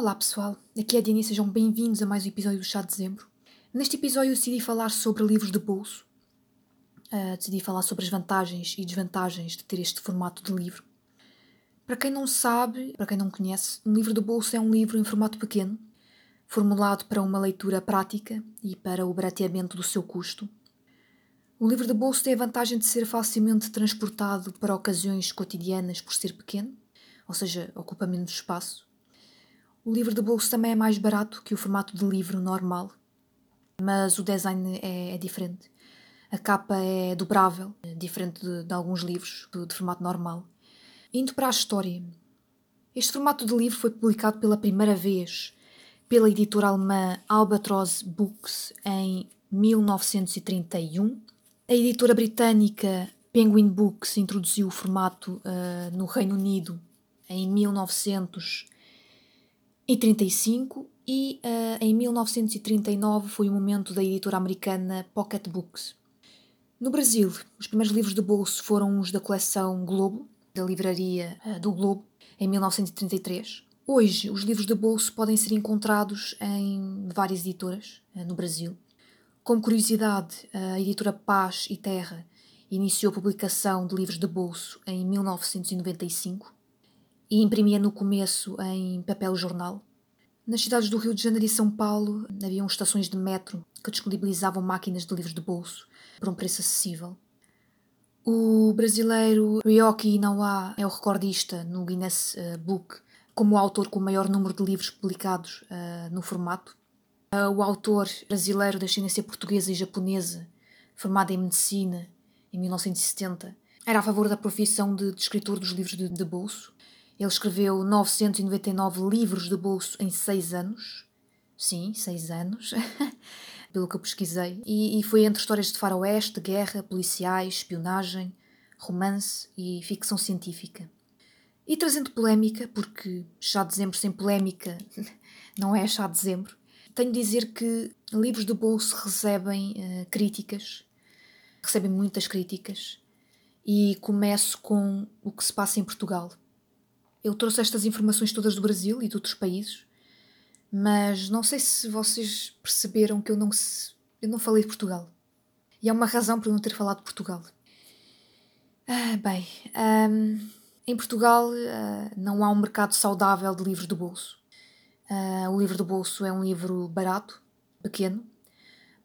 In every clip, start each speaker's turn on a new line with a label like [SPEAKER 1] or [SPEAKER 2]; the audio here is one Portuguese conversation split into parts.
[SPEAKER 1] Olá pessoal, aqui é a Diana e sejam bem-vindos a mais um episódio do Chá de Dezembro. Neste episódio decidi falar sobre livros de bolso. Uh, decidi falar sobre as vantagens e desvantagens de ter este formato de livro. Para quem não sabe, para quem não conhece, um livro de bolso é um livro em formato pequeno, formulado para uma leitura prática e para o barateamento do seu custo. O livro de bolso tem a vantagem de ser facilmente transportado para ocasiões cotidianas por ser pequeno, ou seja, ocupa menos espaço. O livro de bolso também é mais barato que o formato de livro normal, mas o design é, é diferente. A capa é dobrável, diferente de, de alguns livros de, de formato normal. Indo para a história, este formato de livro foi publicado pela primeira vez pela editora alemã Albatross Books em 1931. A editora britânica Penguin Books introduziu o formato uh, no Reino Unido em 1935 e uh, em 1939 foi o momento da editora americana Pocket Books. No Brasil, os primeiros livros de bolso foram os da coleção Globo, da livraria uh, do Globo, em 1933. Hoje, os livros de bolso podem ser encontrados em várias editoras uh, no Brasil. Como curiosidade, a editora Paz e Terra iniciou a publicação de livros de bolso em 1995 e imprimia no começo em papel jornal. Nas cidades do Rio de Janeiro e São Paulo haviam estações de metro que disponibilizavam máquinas de livros de bolso por um preço acessível. O brasileiro Ryoki Inawa é o recordista no Guinness uh, Book como o autor com o maior número de livros publicados uh, no formato. Uh, o autor brasileiro da ascendência portuguesa e japonesa, formado em medicina em 1970, era a favor da profissão de, de escritor dos livros de, de bolso ele escreveu 999 livros de bolso em 6 anos. Sim, 6 anos. Pelo que eu pesquisei. E, e, foi entre histórias de faroeste, guerra, policiais, espionagem, romance e ficção científica. E trazendo polémica, porque chá de dezembro sem polémica não é chá de dezembro, tenho de dizer que livros de bolso recebem uh, críticas, recebem muitas críticas, e começo com o que se passa em Portugal. Eu trouxe estas informações todas do Brasil e de outros países, mas não sei se vocês perceberam que eu não, eu não falei de Portugal. E há uma razão para eu não ter falado de Portugal. Ah, bem, um, em Portugal uh, não há um mercado saudável de livros de bolso. Uh, o livro de bolso é um livro barato, pequeno,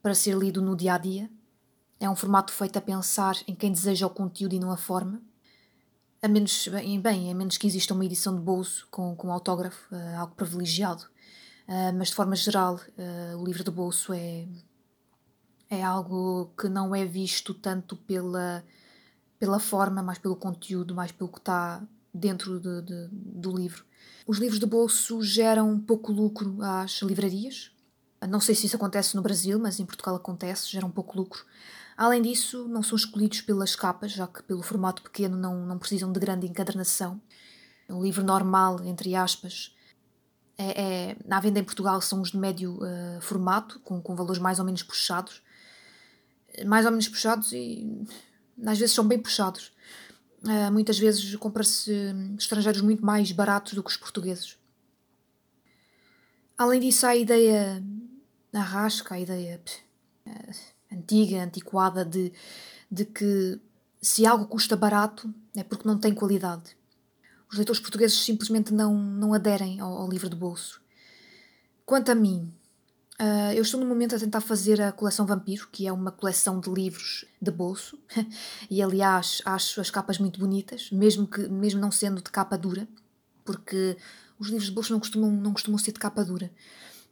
[SPEAKER 1] para ser lido no dia a dia. É um formato feito a pensar em quem deseja o conteúdo e não a forma a menos, bem, bem, a menos que exista uma edição de bolso com, com autógrafo, uh, algo privilegiado. Uh, mas de forma geral, uh, o livro de bolso é, é algo que não é visto tanto pela, pela forma, mais pelo conteúdo, mais pelo que está dentro de, de, do livro. Os livros de bolso geram pouco lucro às livrarias. Não sei se isso acontece no Brasil, mas em Portugal acontece, geram pouco lucro Além disso, não são escolhidos pelas capas, já que pelo formato pequeno não, não precisam de grande encadernação. O livro normal, entre aspas, é, é, na venda em Portugal são os de médio uh, formato, com, com valores mais ou menos puxados. Mais ou menos puxados e às vezes são bem puxados. Uh, muitas vezes compra-se estrangeiros muito mais baratos do que os portugueses. Além disso, há a ideia arrasca, a ideia. Uh, antiga, antiquada, de, de que se algo custa barato é porque não tem qualidade. Os leitores portugueses simplesmente não, não aderem ao, ao livro de bolso. Quanto a mim, uh, eu estou no momento a tentar fazer a coleção Vampiro, que é uma coleção de livros de bolso, e aliás acho as capas muito bonitas, mesmo, que, mesmo não sendo de capa dura, porque os livros de bolso não costumam, não costumam ser de capa dura.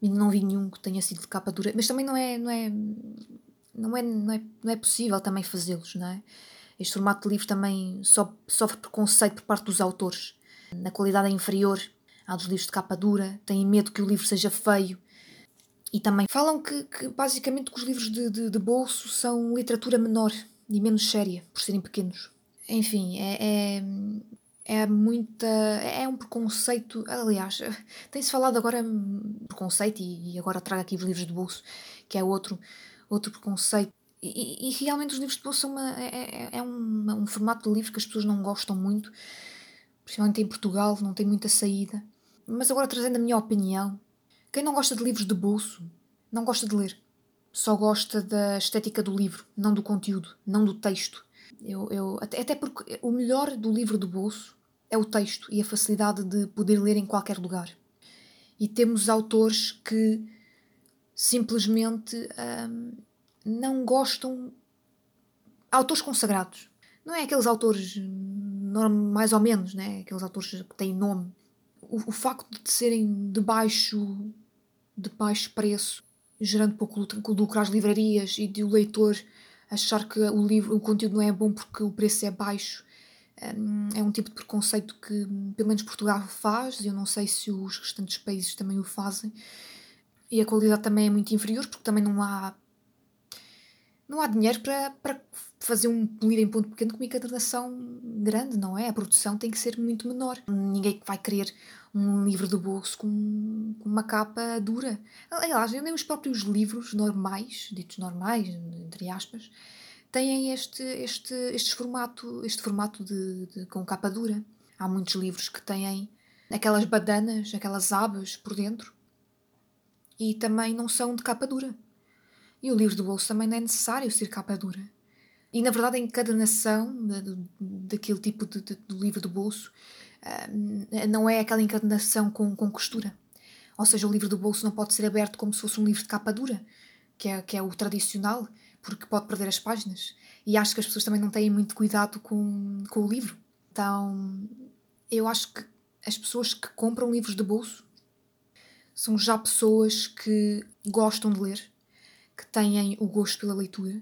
[SPEAKER 1] Ainda não vi nenhum que tenha sido de capa dura, mas também não é, não é não é, não é, não é possível também fazê-los, não é? Este formato de livro também so, sofre preconceito por parte dos autores. A qualidade é inferior à dos livros de capa dura, têm medo que o livro seja feio. E também falam que, que basicamente que os livros de, de, de, bolso são literatura menor e menos séria, por serem pequenos. Enfim, é, é, é muita. É um preconceito. Aliás, tem-se falado agora preconceito, e, e agora trago aqui os livros de bolso, que é outro outro preconceito. E, e, realmente os livros de bolso são uma, é, é, é um, um, formato de livro que as pessoas não gostam muito, principalmente em Portugal, não tem muita saída. Mas agora trazendo a minha opinião, quem não gosta de livros de bolso, não gosta de ler. Só gosta da estética do livro, não do conteúdo, não do texto. Eu, eu, até, até porque o melhor do livro de bolso é o texto e a facilidade de poder ler em qualquer lugar. E temos autores que simplesmente hum, não gostam. Autores consagrados. Não é aqueles autores mais ou menos, né? aqueles autores que têm nome. O, o facto de serem de baixo, de baixo preço, gerando pouco lucro às livrarias e de o leitor achar que o livro, o conteúdo não é bom porque o preço é baixo, hum, é um tipo de preconceito que pelo menos Portugal faz, e eu não sei se os restantes países também o fazem. E a qualidade também é muito inferior porque também não há não há dinheiro para, para fazer um livro em ponto pequeno com uma encadernação grande, não é? A produção tem que ser muito menor. Ninguém vai querer um livro do bolso com, com uma capa dura. Aliás, nem os próprios livros normais, ditos normais, entre aspas, têm este, este, este formato, este formato de, de, com capa dura. Há muitos livros que têm aquelas badanas, aquelas abas por dentro e também não são de capa dura. E o livro do bolso também não é necessário ser capa dura. E na verdade, a encadernação daquele tipo de, de, de, livro do bolso uh, não é aquela encadernação com, com costura. Ou seja, o livro do bolso não pode ser aberto como se fosse um livro de capa dura, que é, que é o tradicional, porque pode perder as páginas. E acho que as pessoas também não têm muito cuidado com, com o livro. Então, eu acho que as pessoas que compram livros de bolso são já pessoas que gostam de ler, que têm o gosto pela leitura,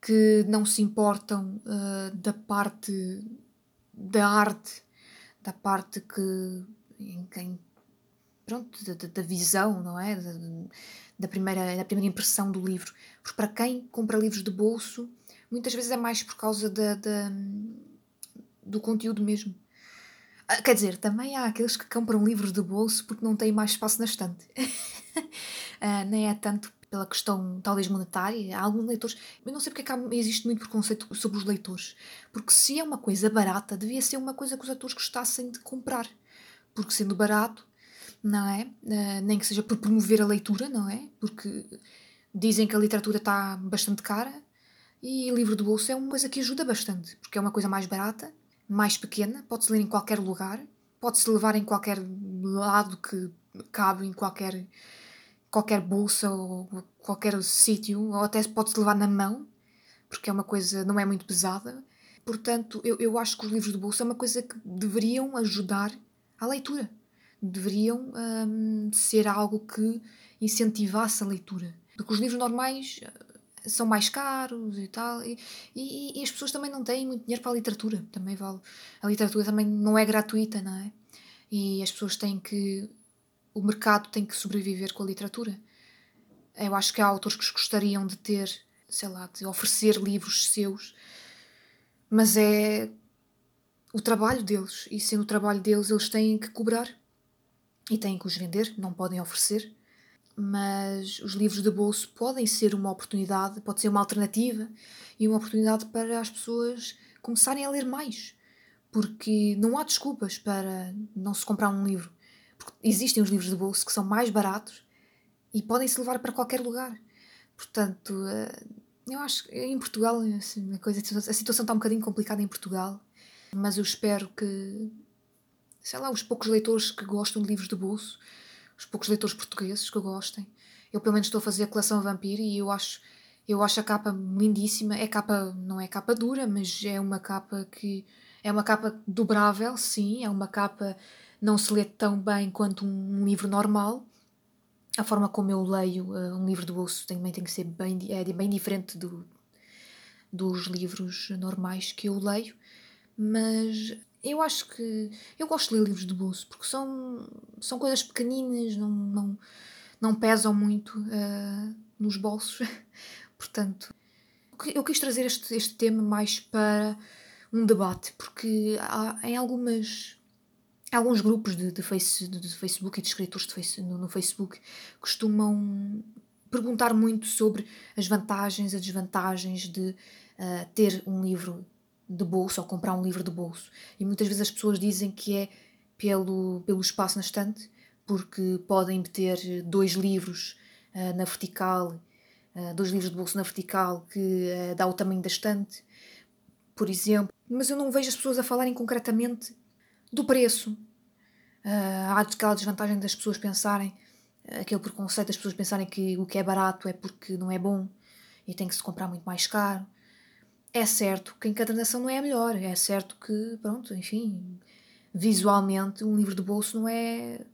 [SPEAKER 1] que não se importam uh, da parte da arte, da parte que em quem pronto, da, da, visão, não é? Da, da, primeira, da primeira impressão do livro. Porque para quem compra livros de bolso, muitas vezes é mais por causa da, da do conteúdo mesmo. Ah, quer dizer, também há aqueles que compram livros de bolso porque não têm mais espaço na estante. uh, nem é tanto pela questão talvez monetária. Há alguns leitores. Eu não sei porque é que existe muito preconceito sobre os leitores. Porque se é uma coisa barata, devia ser uma coisa que os atores gostassem de comprar. Porque sendo barato, não é? Uh, nem que seja por promover a leitura, não é? Porque dizem que a literatura está bastante cara e livro de bolso é uma coisa que ajuda bastante, porque é uma coisa mais barata mais pequena, pode-se ler em qualquer lugar, pode-se levar em qualquer lado que cabe em qualquer, qualquer bolsa ou qualquer sítio, ou até pode-se levar na mão, porque é uma coisa, não é muito pesada. Portanto, eu, eu acho que os livros de bolsa é uma coisa que deveriam ajudar à leitura. Deveriam hum, ser algo que incentivasse a leitura. Porque os livros normais são mais caros e tal. E, e, e, as pessoas também não têm muito dinheiro para a literatura. Também vale. A literatura também não é gratuita, não é? E as pessoas têm que. O mercado tem que sobreviver com a literatura. Eu acho que há autores que gostariam de ter, sei lá, de oferecer livros seus, mas é o trabalho deles. E sendo o trabalho deles, eles têm que cobrar e têm que os vender, não podem oferecer mas os livros de bolso podem ser uma oportunidade, pode ser uma alternativa e uma oportunidade para as pessoas começarem a ler mais. Porque não há desculpas para não se comprar um livro. Porque existem os livros de bolso que são mais baratos e podem se levar para qualquer lugar. Portanto, eh, eu acho que em Portugal assim, a, coisa, a situação está um bocadinho complicada em Portugal, mas eu espero que, sei lá, os poucos leitores que gostam de livros de bolso os poucos leitores portugueses que gostem. Eu pelo menos estou a fazer a coleção Vampiro e eu acho, eu acho a capa lindíssima. É capa, não é capa dura, mas é uma capa que é uma capa dobrável, sim, é uma capa não se lê tão bem quanto um, livro normal. A forma como eu leio uh, um livro do bolso também tem que ser bem, é bem diferente do, dos livros normais que eu leio, mas eu acho que. Eu gosto de ler livros de bolso porque são, são coisas pequeninas, não, não, não pesam muito uh, nos bolsos. Portanto, eu quis trazer este, este tema mais para um debate, porque há, em algumas. Alguns grupos de, de, face, de, de Facebook e de escritores de face, no, no Facebook costumam perguntar muito sobre as vantagens e desvantagens de uh, ter um livro de bolso ou comprar um livro de bolso. E muitas vezes as pessoas dizem que é pelo, pelo espaço na estante, porque podem meter dois livros uh, na vertical, uh, dois livros de bolso na vertical, que uh, dá o tamanho da estante, por exemplo. Mas eu não vejo as pessoas a falarem concretamente do preço. há aquela desvantagem das pessoas pensarem, aquele preconceito das pessoas pensarem que o que é barato é porque não é bom e tem que se comprar muito mais caro. É certo que a encadernação não é a melhor, é certo que, pronto, enfim, visualmente um livro de bolso não é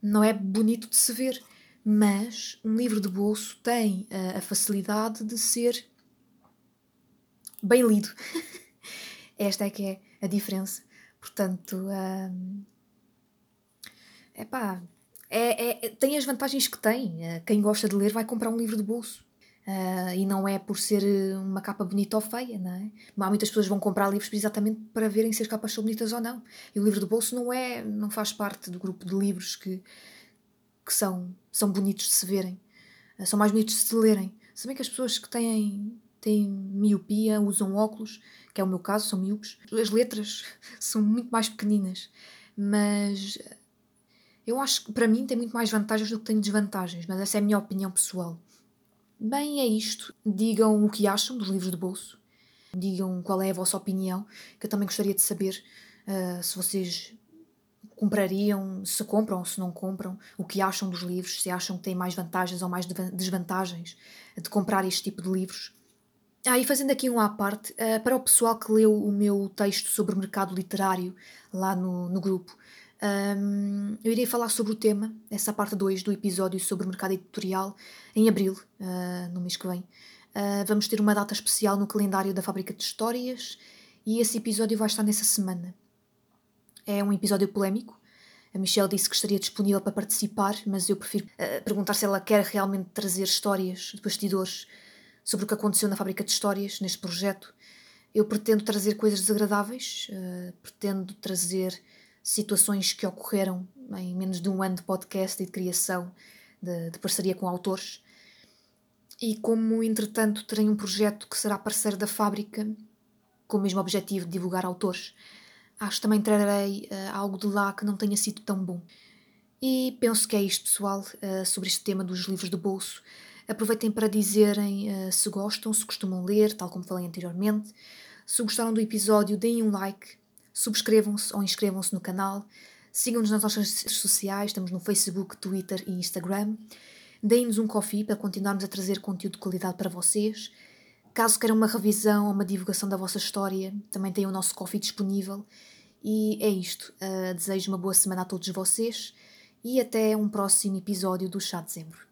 [SPEAKER 1] não é bonito de se ver, mas um livro de bolso tem a, a facilidade de ser bem lido. Esta é que é a diferença. Portanto, hum, epá, é, é, tem as vantagens que tem. Quem gosta de ler vai comprar um livro de bolso. Uh, e não é por ser uma capa bonita ou feia, não é? Há muitas pessoas vão comprar livros exatamente para verem se as capas são bonitas ou não. E o livro de bolso não é, não faz parte do grupo de livros que, que são, são bonitos de se verem. Uh, são mais bonitos de se lerem. Se bem que as pessoas que têm, têm miopia, usam óculos, que é o meu caso, são miúpes, as letras são muito mais pequeninas. Mas eu acho que para mim tem muito mais vantagens do que tem desvantagens, mas essa é a minha opinião pessoal. Bem, é isto. Digam o que acham dos livros de bolso. Digam qual é a vossa opinião, que eu também gostaria de saber uh, se vocês comprariam, se compram se não compram, o que acham dos livros, se acham que têm mais vantagens ou mais desvantagens de comprar este tipo de livros. Ah, e fazendo aqui um à parte, uh, para o pessoal que leu o meu texto sobre o mercado literário lá no, no grupo, um, eu irei falar sobre o tema, essa parte 2 do episódio sobre o mercado editorial, em abril, uh, no mês que vem. Uh, vamos ter uma data especial no calendário da Fábrica de Histórias e esse episódio vai estar nessa semana. É um episódio polémico. A Michelle disse que estaria disponível para participar, mas eu prefiro uh, perguntar se ela quer realmente trazer histórias de bastidores sobre o que aconteceu na Fábrica de Histórias, neste projeto. Eu pretendo trazer coisas desagradáveis, pretendo trazer situações que ocorreram em menos de um ano de podcast e de criação de, de parceria com autores. E como, entretanto, terei um projeto que será parceiro da fábrica, com o mesmo objetivo de divulgar autores, acho que também trarei uh, algo de lá que não tenha sido tão bom. E penso que é isto, pessoal, uh, sobre este tema dos livros de bolso. Aproveitem para dizerem uh, se gostam, se costumam ler, tal como falei anteriormente. Se gostaram do episódio, deem um like subscrevam-se ou inscrevam-se no canal, sigam-nos nas nossas redes sociais, estamos no Facebook, Twitter e Instagram. Deem-nos um coffee para continuarmos a trazer conteúdo de qualidade para vocês. Caso queiram uma revisão ou uma divulgação da vossa história, também tem o nosso coffee disponível. E é isto. Uh, desejo uma boa semana a todos vocês e até um próximo episódio do Chá de Dezembro.